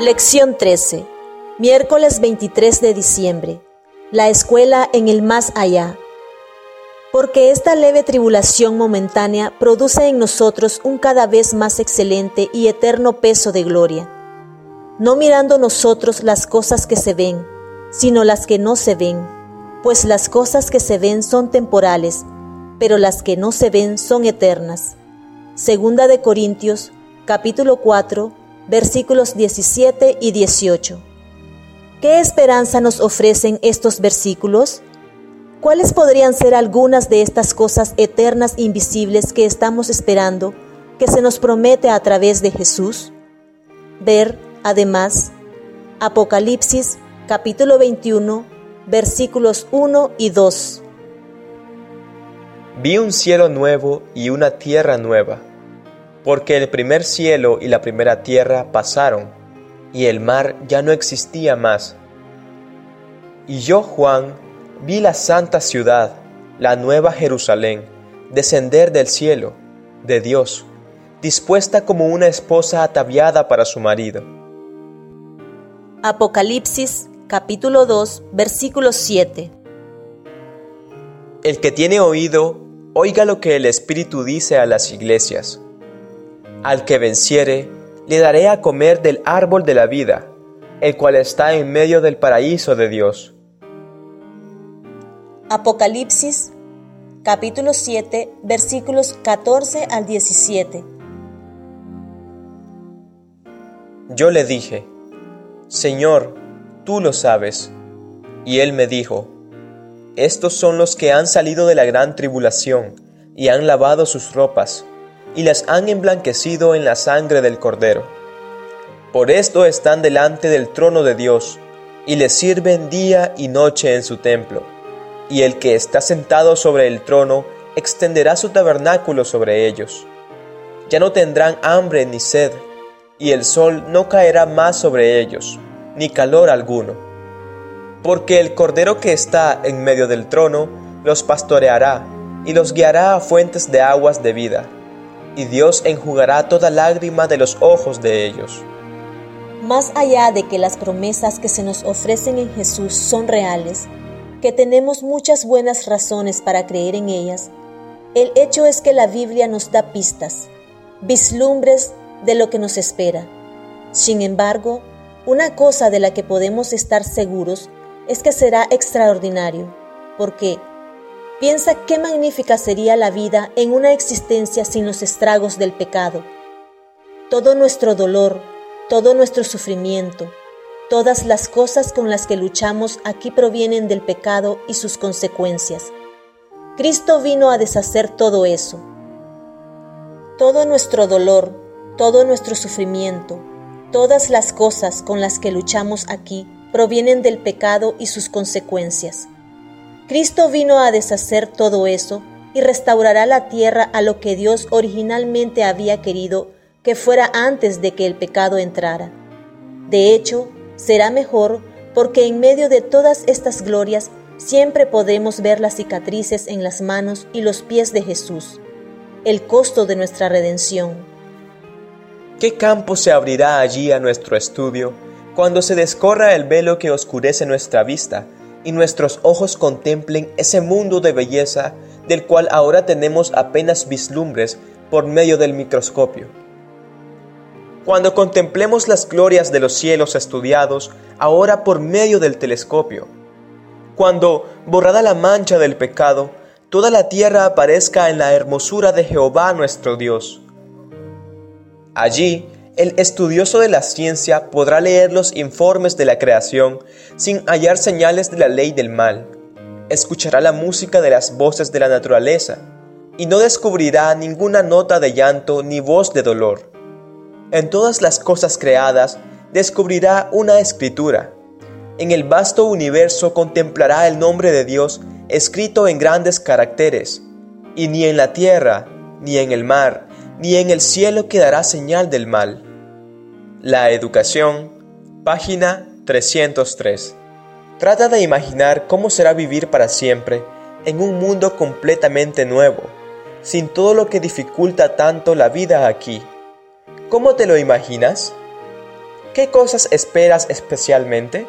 Lección 13. Miércoles 23 de diciembre. La escuela en el más allá. Porque esta leve tribulación momentánea produce en nosotros un cada vez más excelente y eterno peso de gloria, no mirando nosotros las cosas que se ven, sino las que no se ven, pues las cosas que se ven son temporales, pero las que no se ven son eternas. Segunda de Corintios, capítulo 4, versículos 17 y 18. ¿Qué esperanza nos ofrecen estos versículos? ¿Cuáles podrían ser algunas de estas cosas eternas invisibles que estamos esperando, que se nos promete a través de Jesús? Ver, además, Apocalipsis capítulo 21, versículos 1 y 2. Vi un cielo nuevo y una tierra nueva porque el primer cielo y la primera tierra pasaron, y el mar ya no existía más. Y yo, Juan, vi la santa ciudad, la nueva Jerusalén, descender del cielo, de Dios, dispuesta como una esposa ataviada para su marido. Apocalipsis capítulo 2 versículo 7 El que tiene oído, oiga lo que el Espíritu dice a las iglesias. Al que venciere, le daré a comer del árbol de la vida, el cual está en medio del paraíso de Dios. Apocalipsis capítulo 7 versículos 14 al 17. Yo le dije, Señor, tú lo sabes. Y él me dijo, Estos son los que han salido de la gran tribulación y han lavado sus ropas y las han emblanquecido en la sangre del Cordero. Por esto están delante del trono de Dios, y le sirven día y noche en su templo. Y el que está sentado sobre el trono extenderá su tabernáculo sobre ellos. Ya no tendrán hambre ni sed, y el sol no caerá más sobre ellos, ni calor alguno. Porque el Cordero que está en medio del trono los pastoreará, y los guiará a fuentes de aguas de vida y Dios enjugará toda lágrima de los ojos de ellos. Más allá de que las promesas que se nos ofrecen en Jesús son reales, que tenemos muchas buenas razones para creer en ellas, el hecho es que la Biblia nos da pistas, vislumbres de lo que nos espera. Sin embargo, una cosa de la que podemos estar seguros es que será extraordinario, porque Piensa qué magnífica sería la vida en una existencia sin los estragos del pecado. Todo nuestro dolor, todo nuestro sufrimiento, todas las cosas con las que luchamos aquí provienen del pecado y sus consecuencias. Cristo vino a deshacer todo eso. Todo nuestro dolor, todo nuestro sufrimiento, todas las cosas con las que luchamos aquí provienen del pecado y sus consecuencias. Cristo vino a deshacer todo eso y restaurará la tierra a lo que Dios originalmente había querido que fuera antes de que el pecado entrara. De hecho, será mejor porque en medio de todas estas glorias siempre podemos ver las cicatrices en las manos y los pies de Jesús, el costo de nuestra redención. ¿Qué campo se abrirá allí a nuestro estudio cuando se descorra el velo que oscurece nuestra vista? Y nuestros ojos contemplen ese mundo de belleza del cual ahora tenemos apenas vislumbres por medio del microscopio. Cuando contemplemos las glorias de los cielos estudiados ahora por medio del telescopio, cuando, borrada la mancha del pecado, toda la tierra aparezca en la hermosura de Jehová nuestro Dios. Allí el estudioso de la ciencia podrá leer los informes de la creación sin hallar señales de la ley del mal. Escuchará la música de las voces de la naturaleza y no descubrirá ninguna nota de llanto ni voz de dolor. En todas las cosas creadas descubrirá una escritura. En el vasto universo contemplará el nombre de Dios escrito en grandes caracteres, y ni en la tierra, ni en el mar, ni en el cielo quedará señal del mal. La educación, página 303. Trata de imaginar cómo será vivir para siempre en un mundo completamente nuevo, sin todo lo que dificulta tanto la vida aquí. ¿Cómo te lo imaginas? ¿qué cosas esperas especialmente?